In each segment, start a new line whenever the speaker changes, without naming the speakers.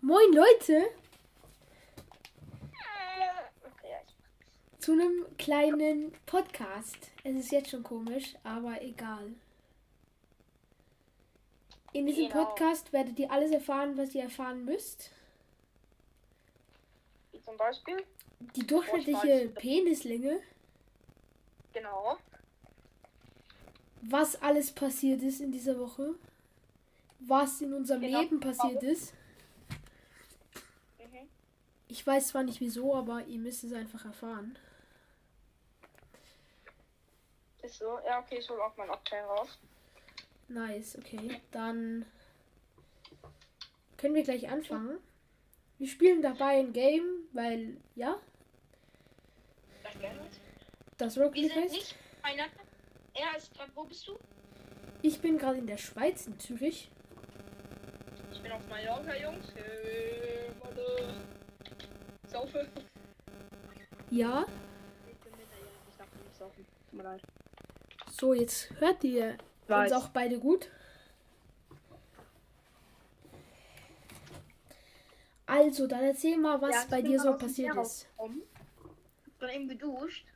Moin Leute zu einem kleinen Podcast. Es ist jetzt schon komisch, aber egal. In diesem
Genau.
Podcast werdet ihr alles erfahren, was ihr erfahren müsst.
Wie zum Beispiel.
Die durchschnittliche. Penislänge,
Genau.
was alles passiert ist in dieser Woche, was in unserem
Genau.
Leben passiert ist. Ich weiß zwar nicht wieso, aber ihr müsst es einfach erfahren.
Ist so. Ja, okay, ich hol auch mein Octane raus.
Nice, okay. Dann können wir gleich anfangen. Wir spielen dabei ein Game, weil, ja, das Rocket
Wir
League
sind
heißt.
nicht einer. Er ist gerade. Wo bist du?
Ich bin gerade in der Schweiz, in Zürich.
Ich bin auf Mallorca, Jungs. Hey. Saufe.
Ja,
Ich bin. Ich darf nicht saufen. Tut mir leid.
so, jetzt hört ihr uns
Weiß.
auch beide gut. Also, dann erzähl mal, was
Ja, ich
bei
bin
dir so passiert ist.
Hab dann eben geduscht.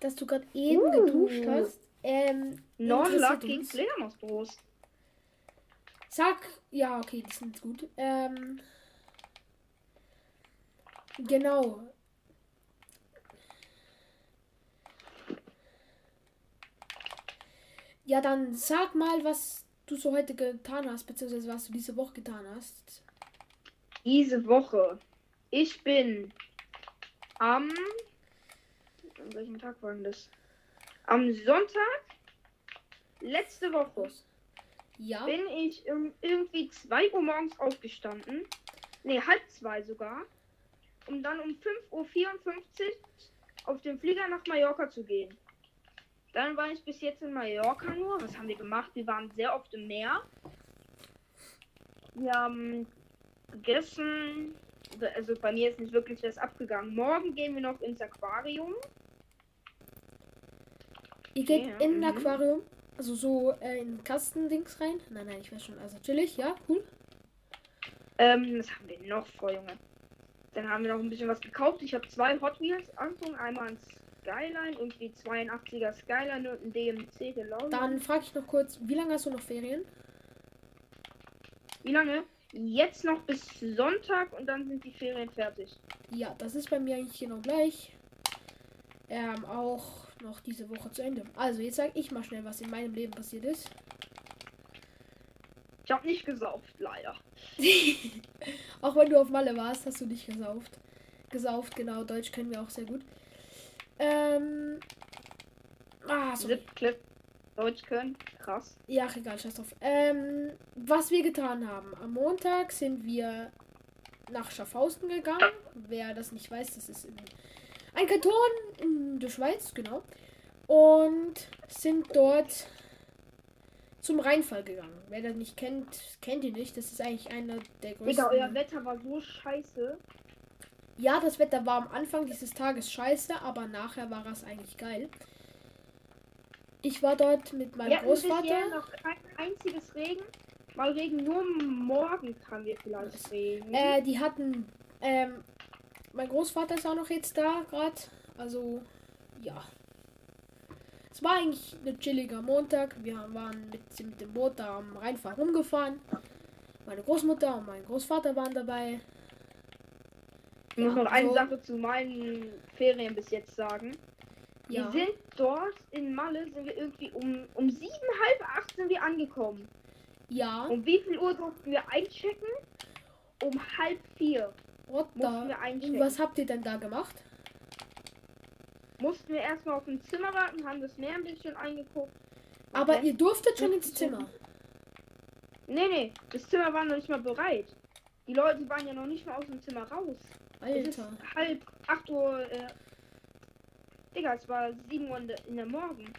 Dass du gerade eben
Uh.
geduscht hast. Ähm,
Non-Lucky
uns.
Fledermausbrust.
Sag, ja, okay, die sind gut. Ähm, genau. Ja, dann sag mal, was du so heute getan hast, beziehungsweise was du diese Woche getan hast.
Diese Woche. Ich bin am. An welchem Tag war denn das? Am Sonntag. Letzte Woche.
Ja,
bin ich um, irgendwie 2 Uhr morgens aufgestanden. Ne, halb zwei sogar. Um dann um 5.54 Uhr auf den Flieger nach Mallorca zu gehen. Dann war ich bis jetzt in Mallorca nur. Was haben wir gemacht? Wir waren sehr oft im Meer. Wir haben gegessen. Also bei mir ist nicht wirklich was abgegangen. Morgen gehen wir noch ins Aquarium.
ihr geht
ja,
in ein
mhm.
Aquarium, also so äh, in Kastendings rein. Nein, nein, ich weiß schon. Also chillig, ja, cool.
Ähm, was haben wir noch vor, Junge? Dann haben wir noch ein bisschen was gekauft. Ich habe zwei Hot Wheels Anfang, einmal ein Skyline, irgendwie 82er Skyline und ein DMC DeLorean.
Dann frage ich noch kurz, wie lange hast du noch Ferien?
Wie lange? Jetzt noch bis Sonntag und dann sind die Ferien fertig.
Ja, das ist bei mir eigentlich genau gleich. Ähm, auch noch diese Woche zu Ende. Also, jetzt sage ich mal schnell, was in meinem Leben passiert ist.
Habe nicht gesauft, leider.
auch wenn du auf Malle warst, hast du nicht gesauft. Gesauft, genau. Deutsch können wir auch sehr gut. Ähm. Ah.
Zip, Clip, Deutsch können, krass.
Ja, egal, scheiß drauf. Ähm, was wir getan haben. Am Montag sind wir nach Schaffhausen gegangen. Wer das nicht weiß, das ist in ein Kanton in der Schweiz, genau. Und sind dort zum Rheinfall gegangen. Wer das nicht kennt, kennt ihn nicht. Das ist eigentlich einer der größten.
Digga, euer Wetter war so scheiße.
Ja, das Wetter war am Anfang dieses Tages scheiße, aber nachher war es eigentlich geil. Ich war dort mit meinem
Wir
Großvater.
noch kein einziges Regen. Mal Regen, nur morgen kann wir vielleicht Regen.
Äh, die hatten. Ähm, mein Großvater ist auch noch jetzt da, gerade. Also, ja. Es war eigentlich ein chilliger Montag. Wir waren mit, mit dem Boot da am Rheinfall rumgefahren. Meine Großmutter und mein Großvater waren dabei.
Ich muss noch eine
so-
Sache zu meinen Ferien bis jetzt sagen.
Ja.
Wir sind dort in Malle, sind wir irgendwie um, um sieben, halb acht sind wir angekommen.
Ja.
Um wie viel Uhr durften wir einchecken? Um halb vier
What
mussten wir einchecken.
Was habt ihr denn da gemacht?
Mussten wir erstmal auf dem Zimmer warten, haben das Meer ein bisschen eingeguckt.
Aber ihr durftet schon ins. Zimmer.
Nee, nee, das Zimmer war noch nicht mal bereit. Die Leute waren ja noch nicht mal aus dem Zimmer raus.
Alter.
halb acht Uhr. Äh, Digga, es war sieben Uhr in der, in der Morgen.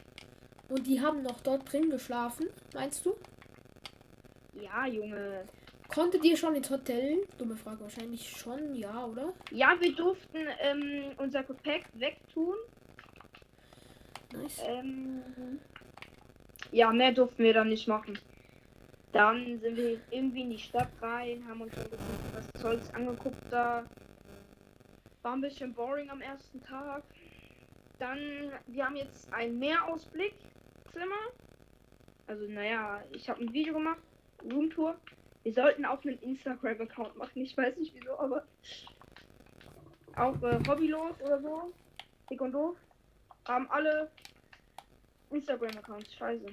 Und die haben noch dort drin geschlafen, meinst du?
Ja, Junge.
Konntet ihr schon ins Hotel? Dumme Frage, wahrscheinlich schon, ja, oder?
Ja, wir durften ähm, unser Gepäck wegtun.
Nice.
Ähm, ja, mehr durften wir dann nicht machen. Dann sind wir irgendwie in die Stadt rein, haben uns ein bisschen was Zeugs angeguckt da. War ein bisschen boring am ersten Tag. Dann, wir haben jetzt ein Meerausblick-Zimmer. Also, naja, ich habe ein Video gemacht, Roomtour. Wir sollten auch einen Instagram-Account machen, ich weiß nicht wieso, aber auch äh, Hobbylos oder so, dick und doof, haben alle Instagram-Accounts. Scheiße.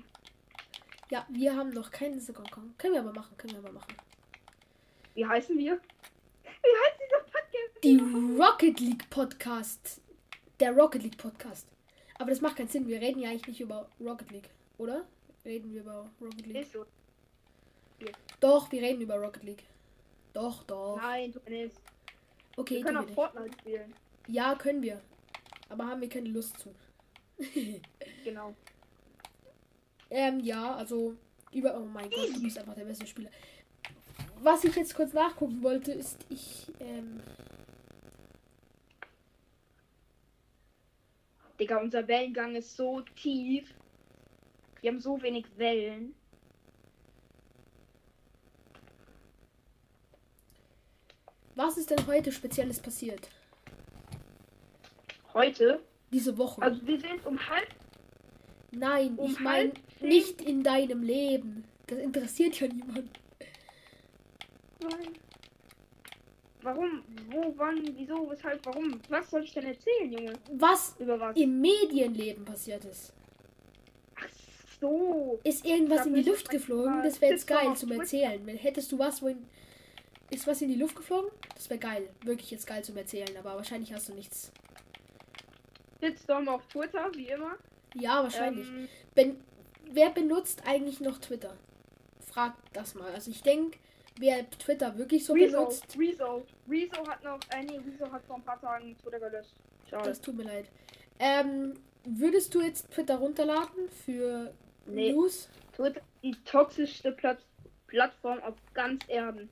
Ja, wir haben noch keinen Instagram-Account. Können wir aber machen, können wir aber machen.
Wie heißen wir? Wie heißt dieser Podcast?
Die Rocket League Podcast. Der Rocket League Podcast. Aber das macht keinen Sinn. Wir reden ja eigentlich nicht über Rocket League, oder? Reden wir über Rocket League?
Ist so.
Doch, wir reden über Rocket League. Doch, doch.
Nein, du nicht.
Okay,
Wir können auch Fortnite spielen.
Ja, können wir. Aber haben wir keine Lust zu.
Genau.
ähm, ja, also über. Oh mein Gott, du bist einfach der beste Spieler. Was ich jetzt kurz nachgucken wollte, ist, ich. Ähm,
Digga, unser Wellengang ist so tief. Wir haben so wenig Wellen.
was ist denn heute Spezielles passiert?
Heute.
Diese Woche.
Also wir sind um halb.
Nein,
um
ich meine nicht in deinem Leben. Das interessiert ja niemand.
Nein. Warum? Wo, wann, wieso, weshalb, warum? Was soll ich denn erzählen, Junge?
Was
Über was?
im Medienleben passiert ist.
Ach so.
Ist irgendwas in die Luft geflogen? Das wäre jetzt geil zum. Erzählen. Wenn hättest du was, wohin. Ist was in die Luft geflogen? Das wäre geil. Wirklich jetzt geil zum Erzählen. Aber wahrscheinlich hast du nichts.
Shitstorm auf Twitter, wie immer.
Ja, wahrscheinlich.
Ähm,
Ben, wer benutzt eigentlich noch Twitter? Frag das mal. Also ich denke, wer Twitter wirklich so
Rezo,
benutzt,
Rezo. Rezo hat noch, äh, nee, Rezo hat vor ein paar Tagen Twitter gelöscht. Schade.
das tut mir leid. Ähm, würdest du jetzt Twitter runterladen für
Nee.
News?
Twitter die toxischste Plat Plattform auf ganz Erden.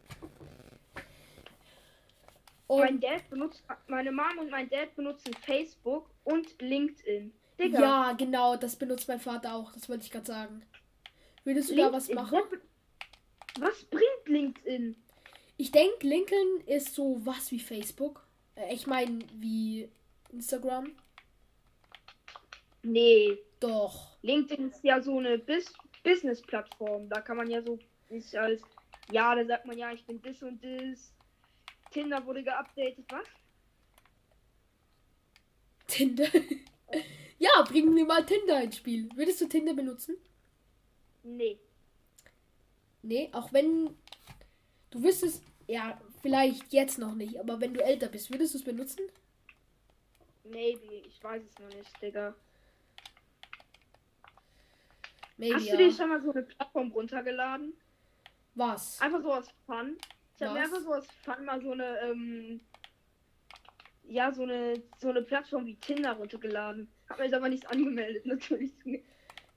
Mein
Und
Dad benutzt, meine Mom und mein Dad benutzen Facebook und LinkedIn. Digga.
ja, genau, das benutzt mein Vater auch. Das wollte ich gerade sagen. Würdest du da was
LinkedIn,
machen?
Was bringt LinkedIn?
Ich denke, LinkedIn ist so was wie Facebook. Äh, ich meine, wie Instagram.
Nee,
Doch.
LinkedIn ist ja so eine Bis Business-Plattform. Da kann man ja so ist als ja, da sagt man ja, ich bin das und das. Tinder wurde geupdatet, was?
Tinder. ja, bringen wir mal Tinder ins Spiel. Würdest du Tinder benutzen?
Nee.
Nee, auch wenn du wüsstest, ja, vielleicht jetzt noch nicht, aber wenn du älter bist, würdest du es benutzen?
Maybe, ich weiß es noch nicht, Digga.
Maybe,
Hast
ja.
du dir schon mal so eine Plattform runtergeladen?
Was?
Einfach so aus Fun. Ich habe mir einfach so aus Fun mal so eine, ähm, ja, so eine, so eine Plattform wie Tinder runtergeladen. Hab mir jetzt aber nicht angemeldet, natürlich.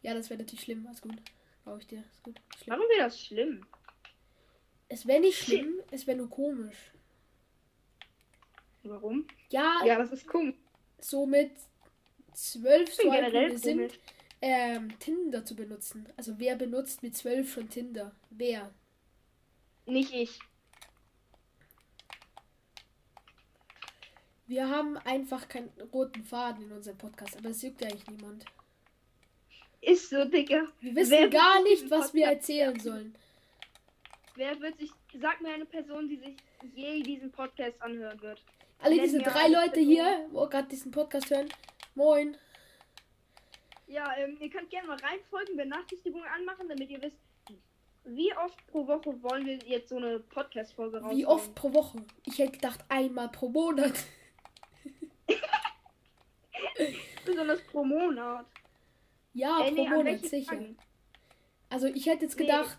Ja, das wäre natürlich schlimm. Alles gut. Glaube ich dir. Ist gut. Schlimm.
Warum wäre das schlimm?
Es wäre nicht schlimm, es wäre nur komisch.
Warum?
Ja,
Ja, das ist komisch.
so mit zwölf so
generell
sind, ähm, Tinder zu benutzen. Also wer benutzt mit zwölf schon Tinder? Wer?
Nicht ich.
Wir haben einfach keinen roten Faden in unserem Podcast, aber es juckt ja eigentlich niemand.
Ist so, Digga.
Wir wissen
Wer
gar nicht, was wir
Podcast
erzählen sollen.
Wer wird sich. Sag mir eine Person, die sich je diesen Podcast anhören wird.
Alle
Nenn
diese drei Leute
Person.
hier, wo gerade diesen Podcast hören, moin.
Ja, ähm, ihr könnt gerne mal reinfolgen, Benachrichtigungen anmachen, damit ihr wisst, wie oft pro Woche wollen wir jetzt so eine Podcast-Folge rausbringen.
Wie oft pro Woche? Ich hätte gedacht, einmal pro Monat.
Besonders pro Monat.
Ja,
Äh,
pro
nee,
Monat, sicher.
Tagen?
Also ich hätte jetzt
Nee.
gedacht,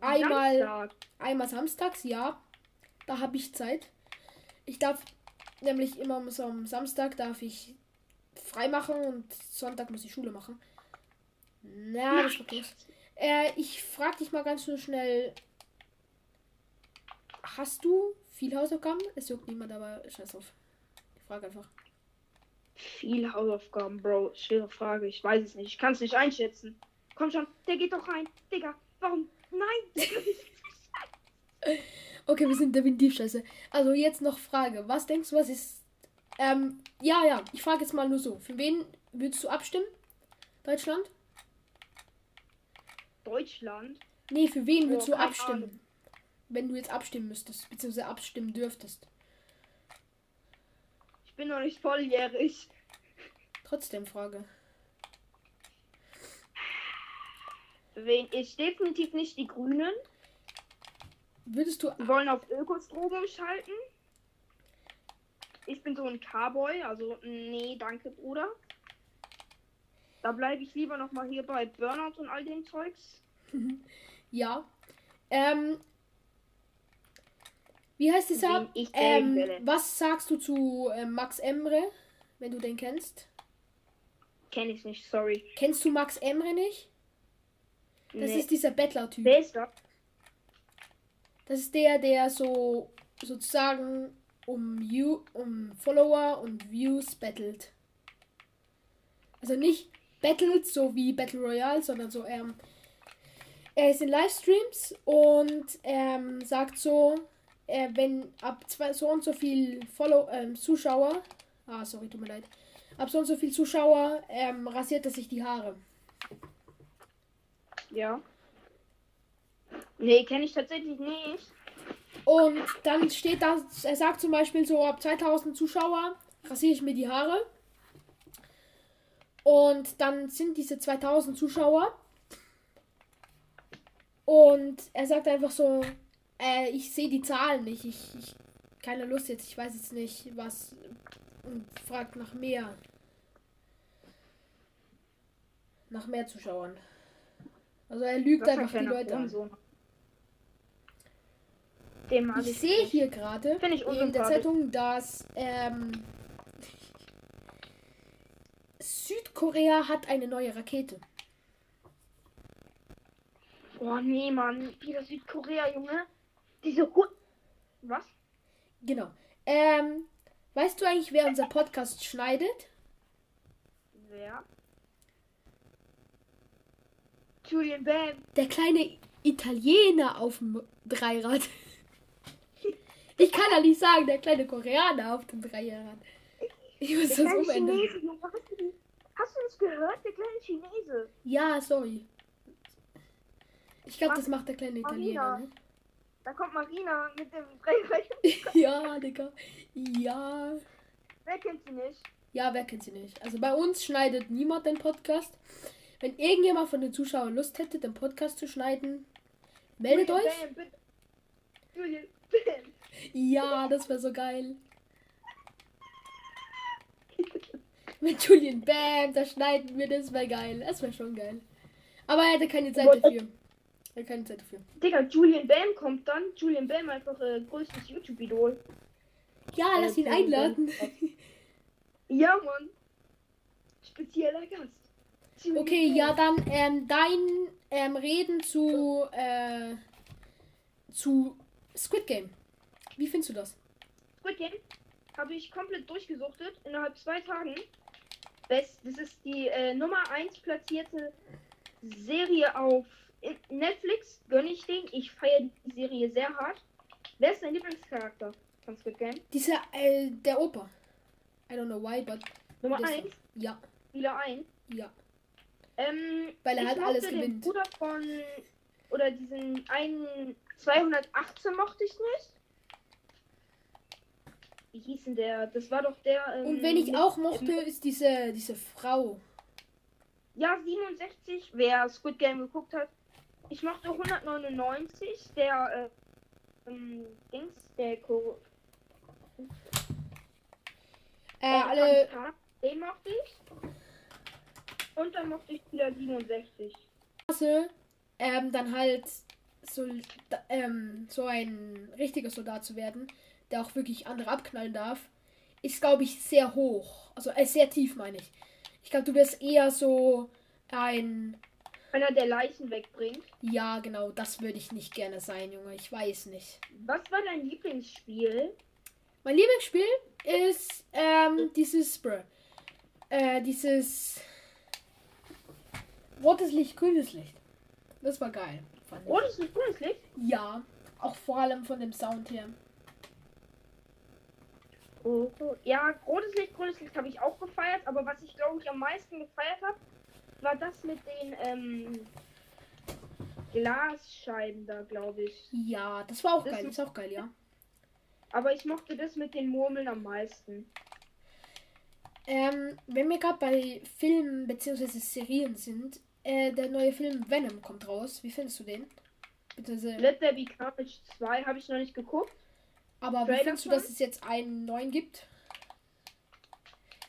einmal,
Samstag.
einmal samstags, ja. Da habe ich Zeit. Ich darf nämlich immer so am Samstag darf ich frei machen und Sonntag muss ich Schule machen. Na, das groß. Äh, ich frag dich mal ganz schnell. Hast du viel Hausaufgaben? Es juckt niemand, aber scheiß auf. Ich frage einfach.
Viel Hausaufgaben, Bro. Schwere Frage. Ich weiß es nicht. Ich kann es nicht einschätzen. Komm schon, der geht doch rein. Digga, Warum? Nein!
Okay, wir sind definitiv scheiße. Also jetzt noch Frage. Was denkst du, was ist. Ähm, ja, ja, ich frage jetzt mal nur so. Für wen würdest du abstimmen? Deutschland?
Deutschland?
Nee, für wen würdest
Oh,
du abstimmen?
Ahnung.
Wenn du jetzt abstimmen müsstest, beziehungsweise abstimmen dürftest.
Bin noch nicht volljährig.
Trotzdem Frage.
Wen ich definitiv nicht die Grünen.
Würdest du.
Wollen auf Ökostrom umschalten. Ich bin so ein Cowboy, also nee, danke, Bruder. Da bleibe ich lieber noch mal hier bei Burnout und all dem Zeugs.
Ja. Ähm. Wie heißt dieser?
Ich wählen
Ähm, was sagst du zu äh, Max Emre, wenn du den kennst?
Kenne ich nicht, sorry.
Kennst du Max Emre nicht? Das
Nee.
ist dieser Bettler-Typ.
Wer ist das?
Das ist der, der so sozusagen um, View, um Follower und Views battelt. Also nicht battelt, so wie Battle Royale, sondern so, ähm, er ist in Livestreams und ähm, sagt so, äh, wenn ab zwei, so und so viel Follow, ähm, Zuschauer, ah, sorry, tut mir leid, ab so und so viel Zuschauer ähm, rasiert er sich die Haare.
Ja. Nee, kenne ich tatsächlich nicht.
Und dann steht da, er sagt zum Beispiel so, ab 2000 Zuschauer rasiere ich mir die Haare. Und dann sind diese 2000 Zuschauer. Und er sagt einfach so, äh, ich sehe die Zahlen nicht. Ich, ich keine Lust jetzt, ich weiß jetzt nicht, was. Und fragt nach mehr. Nach mehr Zuschauern. Also er lügt
ein
einfach die Leute an.
Den mag
Ich sehe hier gerade
ich
in der. Zeitung, dass ähm, Südkorea hat eine neue Rakete.
Oh nee, Mann. Wieder Südkorea, Junge. Diese Hu Was?
Genau. Ähm, weißt du eigentlich, wer unser Podcast schneidet?
Wer? Julian Bam.
Der kleine Italiener auf dem Dreirad. Ich kann ja nicht sagen, der kleine Koreaner auf dem Dreirad. Ich muss
Der
das umändern.
Hast du, das gehört? Der kleine Chinese.
Ja, sorry. Ich glaube, das macht der kleine Italiener. Ne?
Da kommt Marina mit dem Dreirad.
Ja, Digga. Ja.
Wer kennt sie nicht?
Ja, wer kennt sie nicht? Also bei uns schneidet niemand den Podcast. Wenn irgendjemand von den Zuschauern Lust hätte, den Podcast zu schneiden, meldet
Julian
euch.
Bam, bitte. Julian Bam.
Ja, das wäre so geil. Mit Julian Bam, da schneiden wir, das wäre geil. Das wäre schon geil. Aber er hätte keine Zeit dafür. Hat keine Zeit dafür.
Digga, Julian Bam kommt dann. Julian Bam einfach äh, größtes YouTube-Idol.
Ja,
Äh,
lass ihn einladen.
Ja, Mann. Spezieller Gast. Julian
Okay,
Bam.
ja, dann ähm, dein ähm, Reden zu, äh, zu Squid Game. Wie findest du das?
Squid Game habe ich komplett durchgesuchtet innerhalb zwei Tagen. Best, das ist die äh, Nummer 1 platzierte Serie auf Netflix. Gönne ich den. Ich feiere die Serie sehr hart. Wer ist dein Lieblingscharakter von Squid Game?
Dieser, äh, der Opa. I don't know why, but.
Nummer
das-
1,
Ja,
Spieler 1.
ja.
Ähm,
Weil er halt
mochte
alles
den
gewinnt.
Bruder von oder diesen einen 218 mochte ich nicht. Wie hieß denn der? Das war doch der. Ähm,
Und wenn ich auch mochte, ist diese, diese Frau.
Ja, 67, wer Squid Game geguckt hat. Ich mochte 199, der äh, ähm, Dings, der Ko
Äh,
äh,
alle.
Den mochte ich. Und dann mochte ich wieder 67.
Klasse, ähm, dann halt so, ähm, so ein richtiger Soldat zu werden, der auch wirklich andere abknallen darf, ist, glaube ich, sehr hoch. Also äh, sehr tief, meine ich. Ich glaube, du wirst eher so ein.
Einer der Leichen wegbringt.
Ja, genau, das würde ich nicht gerne sein, Junge. Ich weiß nicht.
Was war dein Lieblingsspiel?
Mein Lieblingsspiel ist ähm, dieses Bruh, äh, dieses rotes Licht, grünes Licht. Das war geil.
Rotes Licht, grünes Licht.
Ja, auch vor allem von dem Sound her.
Oh, oh. Ja, rotes Licht, grünes Licht habe ich auch gefeiert, aber was ich glaube ich am meisten gefeiert habe, war das mit den ähm, Glasscheiben da, glaube ich.
Ja, das war auch
Das
geil.
ist-
Ist auch geil, ja.
Aber ich mochte das mit den Murmeln am meisten.
Ähm, wenn wir gerade bei Filmen bzw. Serien sind, äh, der neue Film Venom kommt raus. Wie findest du den? Beziehungsweise,
Let There Be Carnage 2 habe ich noch nicht geguckt.
aber wie
Trailer
findest du, dass es jetzt einen neuen gibt?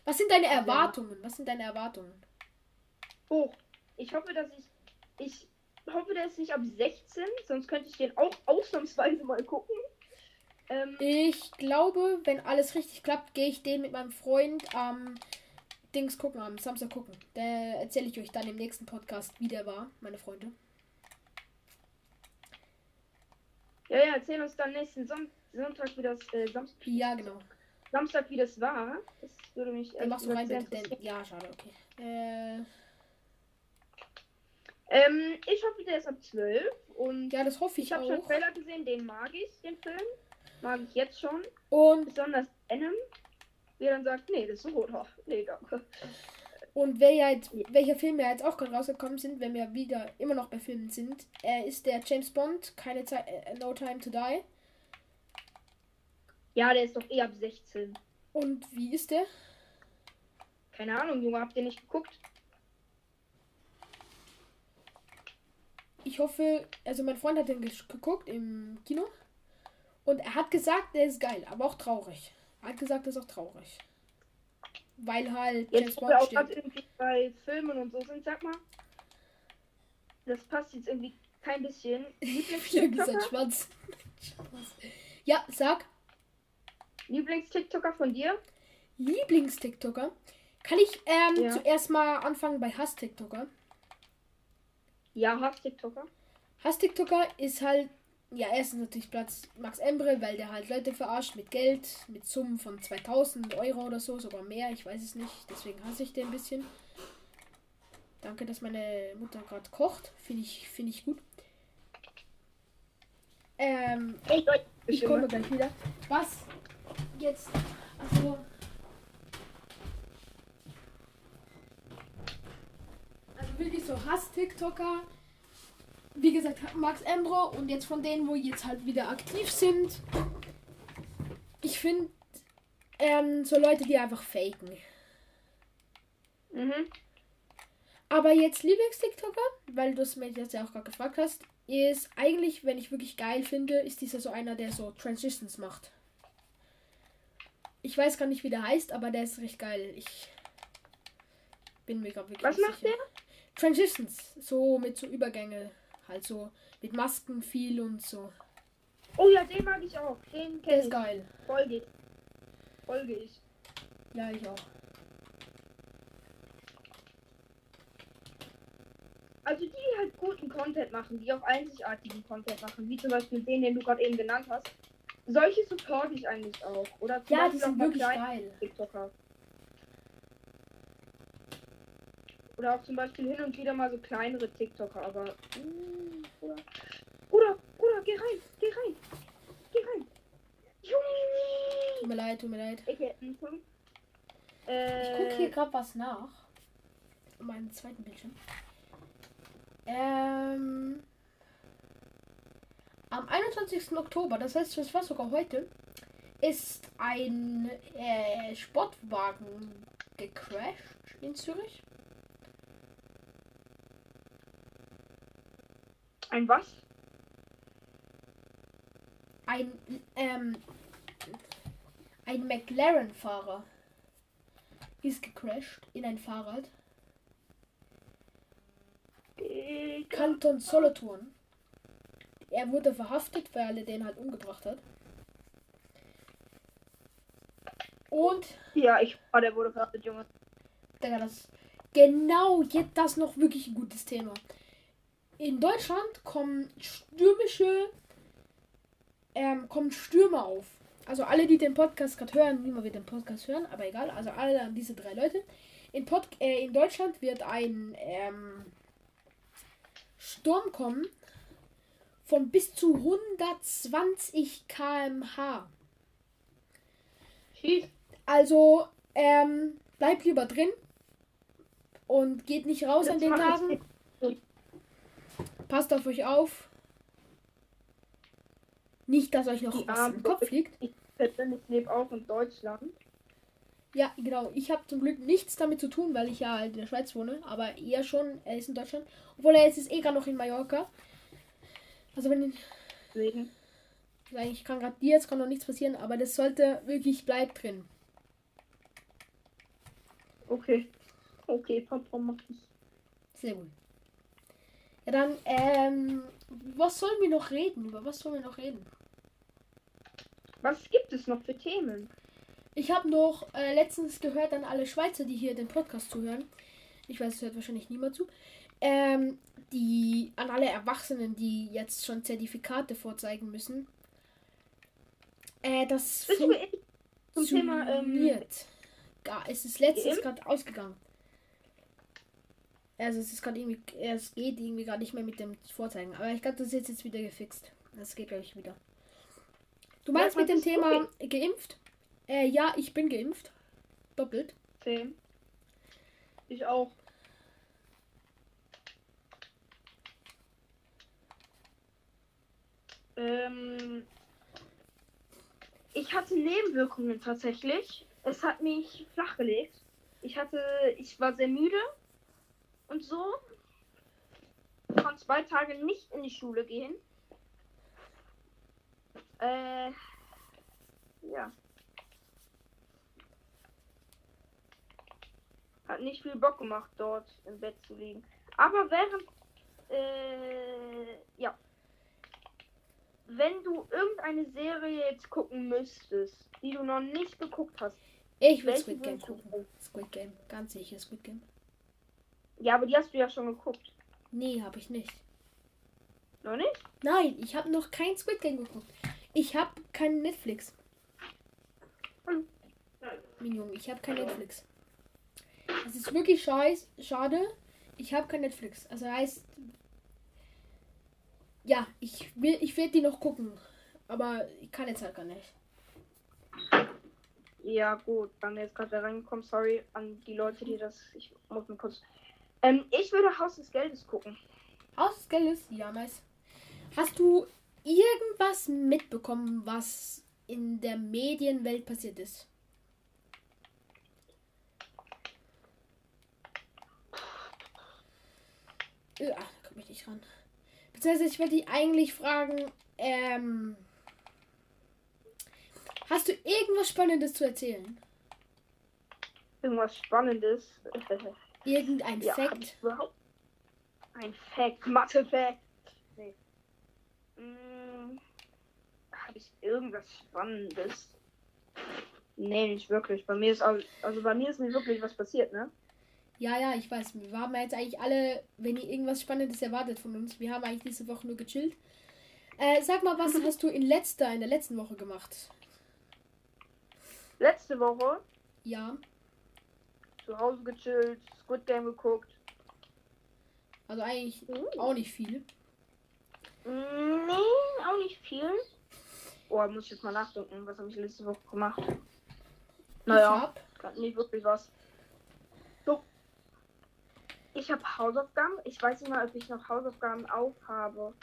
Was sind deine Erwartungen? Was sind deine Erwartungen?
Hoch. Ich hoffe, dass ich. Ich hoffe, der ist nicht ab 16, sonst könnte ich den auch ausnahmsweise mal gucken. Ähm,
Ich glaube, wenn alles richtig klappt, gehe ich den mit meinem Freund am Dings gucken, am Samstag gucken. Da erzähle ich euch dann im nächsten Podcast, wie der war, meine Freunde.
ja, ja, erzähl uns dann nächsten Son Sonntag, wie das. Äh, Samstag,
Ja, genau.
Samstag, wie das war. Das würde mich.
Dann machst du rein, bitte. Ja, schade, okay. Äh,
Ähm, ich hoffe, der ist ab 12. Und
ja, das hoffe ich,
ich habe schon
auch.
Trailer gesehen, den mag ich, den Film. Mag ich jetzt schon.
Und,
Besonders Venom. Wie er dann sagt, nee, das ist rot. Ach, Nee, danke.
und wer ja jetzt, welcher Film ja jetzt auch gerade rausgekommen sind, wenn wir wieder immer noch bei Filmen sind, äh, ist der James Bond, keine Zeit, äh, No Time to Die.
Ja, der ist doch eh ab 16.
Und wie ist der?
Keine Ahnung, Junge, habt ihr nicht geguckt?
Ich hoffe, also mein Freund hat den geguckt im Kino und er hat gesagt, der ist geil, aber auch traurig. Er hat gesagt, er ist auch traurig. Weil halt James
Jetzt, wir
Bond
auch
steht.
irgendwie bei Filmen und so sind, sag mal. Das passt jetzt irgendwie kein bisschen.
Wie lang ist sein
Lieblings-TikToker
Schwanz? ja, sag.
Lieblings-TikToker von dir?
Lieblings-TikToker. Kann ich ähm,
Ja.
zuerst mal anfangen bei Hass-TikToker?
Ja, Hass-TikToker.
Hass-TikToker ist halt, ja, erstens natürlich Platz Max Embre, weil der halt Leute verarscht mit Geld, mit Summen von 2000 Euro oder so, sogar mehr, ich weiß es nicht. Deswegen hasse ich den ein bisschen. Danke, dass meine Mutter gerade kocht. Finde ich, finde ich gut. Ähm,
Ich,
ich komme gleich wieder. Was jetzt? Also. Wirklich so Hass-TikToker. Wie gesagt, Max Embro und jetzt von denen, wo jetzt halt wieder aktiv sind. Ich finde ähm, so Leute, die einfach faken.
Mhm.
Aber jetzt Lieblings-TikToker, weil du es mir jetzt ja auch gerade gefragt hast, ist eigentlich, wenn ich wirklich geil finde, ist dieser so einer, der so Transitions macht. Ich weiß gar nicht, wie der heißt, aber der ist recht geil. Ich bin mir gerade wirklich
Was macht
sicher. Transitions, so mit so Übergänge, halt so mit Masken viel und so.
Oh ja, den mag ich auch. Den
Der
kenne
ist
ich.
geil.
Folge ich. Folge ich.
Ja, ich auch.
Also die halt guten Content machen, die auch einzigartigen Content machen, wie zum Beispiel den, den du gerade eben genannt hast. Solche supporte ich eigentlich auch. Oder zum
Ja,
Beispiel
die
auch
sind
mal
wirklich geil.
TikToker. Oder auch zum Beispiel hin und wieder mal so kleinere TikToker, aber. mm, Oder, oder, oder, geh rein, geh rein, geh rein. Junge!
Tut mir leid, tut mir leid.
Ich Punkt.
Ich
Äh,
gucke hier gerade was nach. Auf meinem zweiten Bildschirm. Ähm, am 21. Oktober, das heißt, das war sogar heute, ist ein äh, Sportwagen gecrashed in Zürich.
Ein was?
Ein, ähm, ein McLaren-Fahrer ist gecrashed in ein Fahrrad.
Äh,
Kanton Solothurn. Er wurde verhaftet, weil er den halt umgebracht hat. Und,
Ja, ich. Oh, der wurde verhaftet, Junge.
Digga, das. Genau, jetzt das noch wirklich ein gutes Thema. In Deutschland kommen stürmische. Ähm, kommen Stürme auf. Also alle, die den Podcast gerade hören, niemand wird den Podcast hören, aber egal. Also alle an diese drei Leute. In, Pod äh, in Deutschland wird ein ähm, Sturm kommen, von bis zu 120 km/h. Also, ähm, bleibt lieber drin und geht nicht raus an
Das
den
mach ich
Tagen.
nicht.
Passt auf euch auf. Nicht, dass euch noch
Die
was im Kopf fliegt.
Ich persönlich lebe auch in Deutschland.
Ja, genau. Ich habe zum Glück nichts damit zu tun, weil ich ja halt in der Schweiz wohne. Aber er schon, er ist in Deutschland. Obwohl er jetzt ist eh gerade noch in Mallorca. Also wenn
Deswegen.
ich kann gerade dir jetzt kann noch nichts passieren, aber das sollte wirklich bleibt drin.
Okay. Okay, Papa, mach ich.
Sehr gut. Dann, ähm, was sollen wir noch reden? Über was sollen wir noch reden?
Was gibt es noch für Themen?
Ich habe noch äh, letztens gehört an alle Schweizer, die hier den Podcast zuhören. Ich weiß, es hört wahrscheinlich niemand zu. Ähm, die an alle Erwachsenen, die jetzt schon Zertifikate vorzeigen müssen. Äh, das
zum Thema ähm.
Gar, es ist letztens gerade ausgegangen. Also es ist gerade irgendwie, es geht irgendwie gerade nicht mehr mit dem Vorzeigen. Aber ich glaube, das ist jetzt, wieder gefixt. Das geht gleich wieder. Du meinst
Ja,
mit dem Thema geimpft? Äh, ja, ich bin geimpft. Doppelt.
Film? Ich auch. Ähm, ich hatte Nebenwirkungen tatsächlich. Es hat mich flachgelegt. Ich hatte, ich war sehr müde und so. Konnte zwei Tage nicht in die Schule gehen. Äh, ja. Hat nicht viel Bock gemacht, dort im Bett zu liegen. Aber während, äh, ja. Wenn du irgendeine Serie jetzt gucken müsstest, die du noch nicht geguckt hast,
Ich will Squid Game gucken? Squid Game. Ganz sicher Squid Game.
Ja, aber die hast du ja schon geguckt.
Nee, habe ich nicht.
Noch nicht?
Nein, ich habe noch kein Squid Game geguckt. Ich habe kein Netflix.
Hm.
Mein Junge, ich habe kein Netflix. Das ist wirklich scheiß, schade. Ich habe kein Netflix. Also heißt, ja, ich will, ich werde die noch gucken, aber ich kann jetzt halt gar nicht.
Ja, gut. Dann jetzt gerade reingekommen. Sorry an die Leute, die das. Ich muss mal kurz. Ähm, ich würde Haus des Geldes gucken.
Haus des Geldes, ja, nice. Hast du irgendwas mitbekommen, was in der Medienwelt passiert ist? Ja, da komme ich nicht ran. Beziehungsweise ich wollte dich eigentlich fragen, ähm, hast du irgendwas Spannendes zu erzählen?
Irgendwas Spannendes.
Irgendein
ja,
Fact?
überhaupt. Ein Fact. Mathe-Fact. Nee. Hm, Habe ich irgendwas Spannendes? Nee, nicht wirklich. Bei mir ist au- also bei mir ist nicht wirklich was passiert, ne?
Ja, ja, ich weiß. Wir haben jetzt eigentlich alle, wenn ihr irgendwas Spannendes erwartet von uns, wir haben eigentlich diese Woche nur gechillt. Äh, sag mal, was hast du in letzter, in der letzten Woche gemacht?
Letzte Woche
Ja,
zu Hause gechillt, Squid Game geguckt.
also eigentlich
Uh.
auch nicht viel.
Nee, auch nicht viel. Oh, muss ich jetzt mal nachdenken, was habe ich letzte Woche gemacht? Naja, nicht wirklich was. So. Ich habe Hausaufgaben. Ich weiß nicht mal, ob ich noch Hausaufgaben auf habe.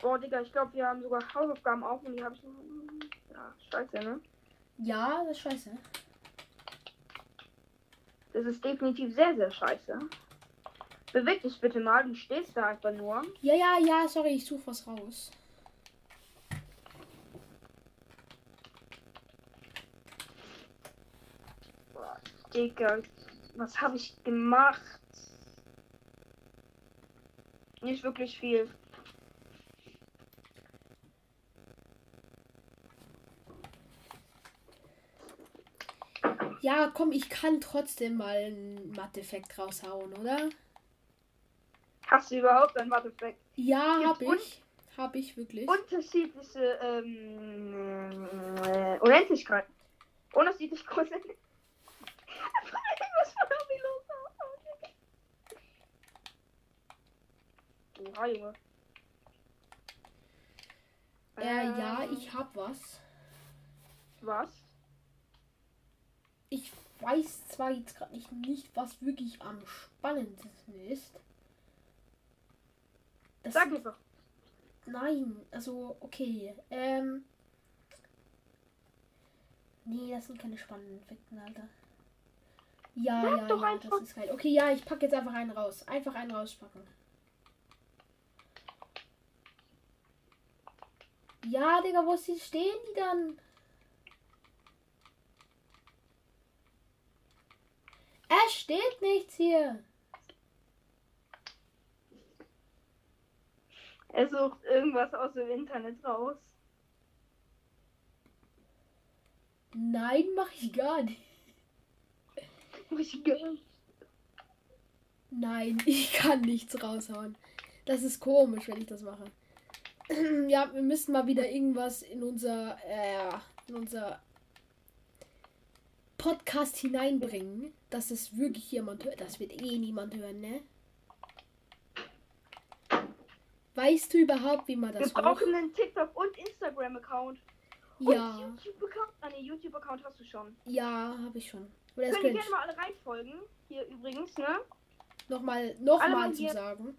Boah, Digga, ich glaube, wir haben sogar Hausaufgaben auf und die habe ich. Ja, scheiße, ne?
ja, das ist scheiße.
Das ist definitiv sehr, sehr scheiße. Beweg dich bitte mal, du stehst da einfach nur.
Ja, ja, ja, sorry, ich suche was raus.
Boah, Digga, was habe ich gemacht? Nicht wirklich viel.
Ja, komm, ich kann trotzdem mal einen Matheffekt raushauen, oder?
Hast du überhaupt ein Mathefakt?
Ja, hab ich. Hab ich wirklich.
Unterschiedliche ähm, äh, Unendlichkeiten. Irgendwie los? Oha, Junge.
Äh, ja,
Ähm.
ich hab was.
Was?
Ich weiß zwar jetzt gerade nicht, nicht, was wirklich am spannendsten ist. Das
Sag einfach.
Nein, also okay. Ähm. Nee, das sind keine spannenden Fakten, Alter. Ja,
Sag
ja,
doch
ja,
einfach.
das ist geil. Okay, ja, ich packe jetzt einfach einen raus. Einfach einen rauspacken. Ja, Digga, wo sie stehen die dann? Es steht nichts hier.
Er sucht irgendwas aus dem Internet raus.
Nein, mach ich gar nicht.
Ich gönn.
Nein, ich kann nichts raushauen. Das ist komisch, wenn ich das mache. Ja, wir müssen mal wieder irgendwas in unser, äh, in unser Podcast hineinbringen, dass es wirklich jemand hört. Das wird eh niemand hören, ne? Weißt du überhaupt, wie man
Wir
das
brauchen einen TikTok- und Instagram-Account. Und
Ja,
YouTube-Account. Ah, ne, YouTube-Account hast du schon.
ja, habe ich schon.
Könnt ihr
könnte
gerne mal alle reinfolgen. Hier übrigens, ne?
nochmal
Alle
noch
mal
mal zu sagen.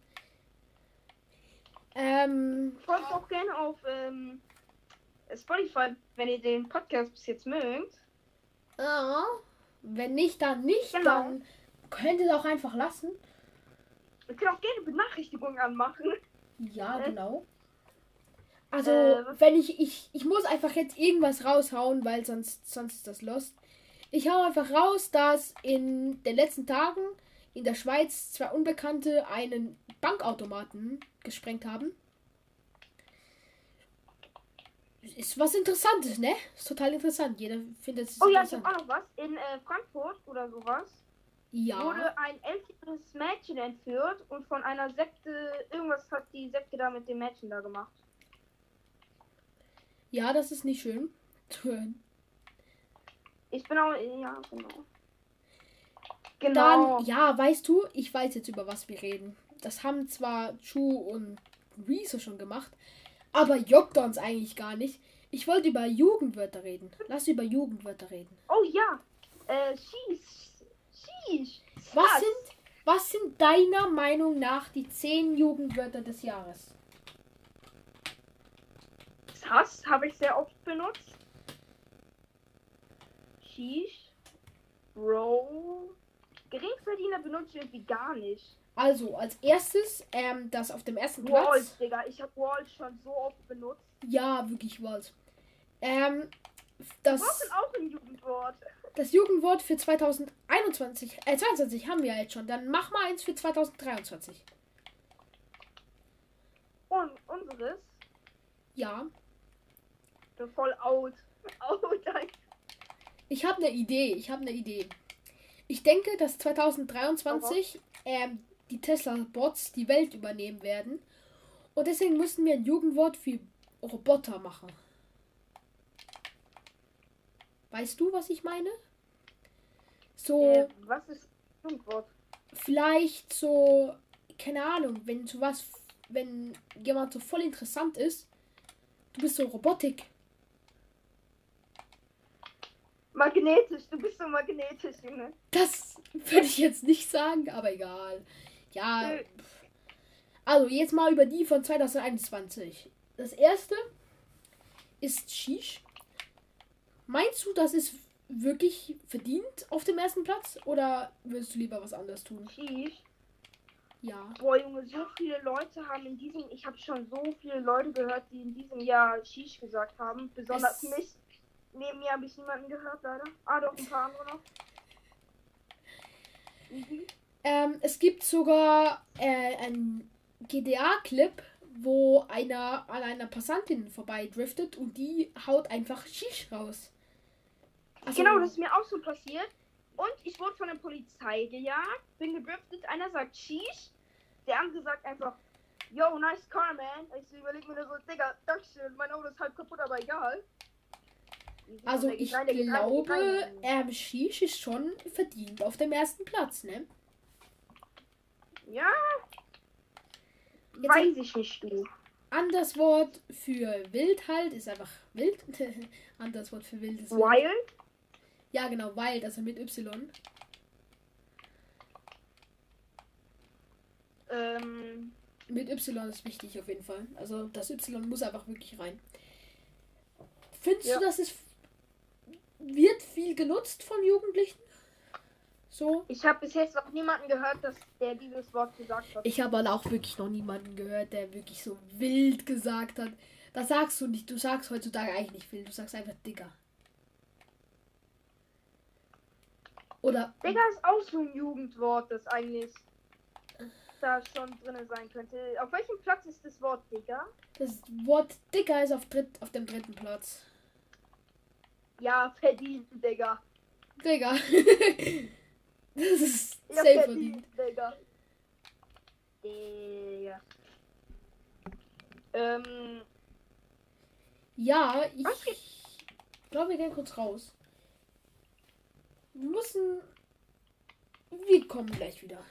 Ähm,
Folgt auch gerne auf ähm, Spotify, wenn ihr den Podcast bis jetzt mögt.
Ja. Wenn nicht, dann nicht.
Genau.
Dann könnt ihr es auch einfach lassen.
Ihr könnt auch gerne Benachrichtigungen anmachen.
Ja,
Äh.
genau. Also,
Äh.
wenn ich, ich, ich muss einfach jetzt irgendwas raushauen, weil sonst, sonst ist das lost. Ich hau einfach raus, dass in den letzten Tagen in der Schweiz zwei Unbekannte einen Bankautomaten gesprengt haben. Ist was Interessantes, ne? Ist total interessant. Jeder findet es
Oh ja, ich habe auch noch was. In äh, Frankfurt oder sowas
ja.
wurde ein elfjähriges Mädchen entführt und von einer Sekte, irgendwas hat die Sekte da mit dem Mädchen da gemacht.
Ja, das ist nicht schön zu hören.
Ich bin auch, ja, genau. Genau.
Dann, ja, weißt du, ich weiß jetzt, über was wir reden. Das haben zwar Chu und Reese schon gemacht, aber juckt uns eigentlich gar nicht. Ich wollte über Jugendwörter reden. Lass über Jugendwörter reden.
Oh ja, äh, schieß, schieß.
Was sind, was sind deiner Meinung nach die zehn Jugendwörter des Jahres?
Sass habe ich sehr oft benutzt. Sheesh. Bro. Geringverdiener benutze ich irgendwie gar nicht.
Also, als erstes, ähm, das auf dem ersten
Walls,
Platz.
Digga. Ich habe Walls schon so oft benutzt.
Ja, wirklich Walls. Ähm,
Wir
das,
brauchen auch ein Jugendwort.
das Jugendwort für 2021, äh, 22 haben wir ja jetzt schon. Dann mach mal eins für 2023.
Und unseres.
Ja,
voll out. Out. Alter.
Ich habe eine Idee. Ich habe eine Idee. Ich denke, dass 2023 ähm, die Tesla-Bots die Welt übernehmen werden. Und deswegen müssen wir ein Jugendwort für Roboter machen. Weißt du, was ich meine? So,
Äh, was ist Jugendwort?
vielleicht so, keine Ahnung, wenn so was, wenn jemand so voll interessant ist, du bist so Robotik.
Magnetisch. Du bist so magnetisch, Junge.
Das würde ich jetzt nicht sagen, aber egal. Ja.
Nö.
Also, jetzt mal über die von 2021. Das erste ist Shish. Meinst du, das ist wirklich verdient auf dem ersten Platz? Oder würdest du lieber was anderes tun?
Sheesh.
Ja.
Boah, Junge, so viele Leute haben in diesem, ich habe schon so viele Leute gehört, die in diesem Jahr Shish gesagt haben. Besonders
Es-
mich. Neben mir habe ich niemanden gehört, leider. Ah, doch, ein paar andere noch. Mhm.
Ähm, es gibt sogar äh, einen GTA-Clip, wo einer an einer Passantin vorbeidriftet und die haut einfach Shish raus. Also,
Genau, das ist mir auch so passiert. Und ich wurde von der Polizei gejagt, bin gedriftet, einer sagt Sheesh, der andere sagt einfach, yo, nice car, man. Ich so überleg mir nur so, Digga, Dankeschön, mein Auto ist halb kaputt, aber egal.
Also ich glaube, ähm, Shish ist schon verdient auf dem ersten Platz, ne?
Ja.
Jetzt-
Weiß ich nicht, du.
Anders Wort für wild halt ist einfach wild. Anders Wort für wild ist wild.
Wild?
Ja, genau, wild, also mit Y.
Ähm,
Mit Y ist wichtig auf jeden Fall. Also das Y muss einfach wirklich rein. Findest
Ja.
du, dass es wird viel genutzt von Jugendlichen? So?
ich habe bis jetzt noch niemanden gehört, dass der dieses Wort gesagt hat.
Ich habe aber auch wirklich noch niemanden gehört, der wirklich so wild gesagt hat. Das sagst du nicht. Du sagst heutzutage eigentlich nicht wild. Du sagst einfach Digger. Oder
Digga ist auch so ein Jugendwort, das eigentlich da schon drin sein könnte. Auf welchem Platz ist das Wort Digga?
das Wort Digger ist auf, dritt, auf dem dritten Platz.
Ja, verdient, Digga.
Digger. das ist safe
verdient. Digga. Digga. Ähm,
Ja, ich
geht-
glaube, wir gehen kurz raus. Wir müssen. Wir kommen gleich wieder.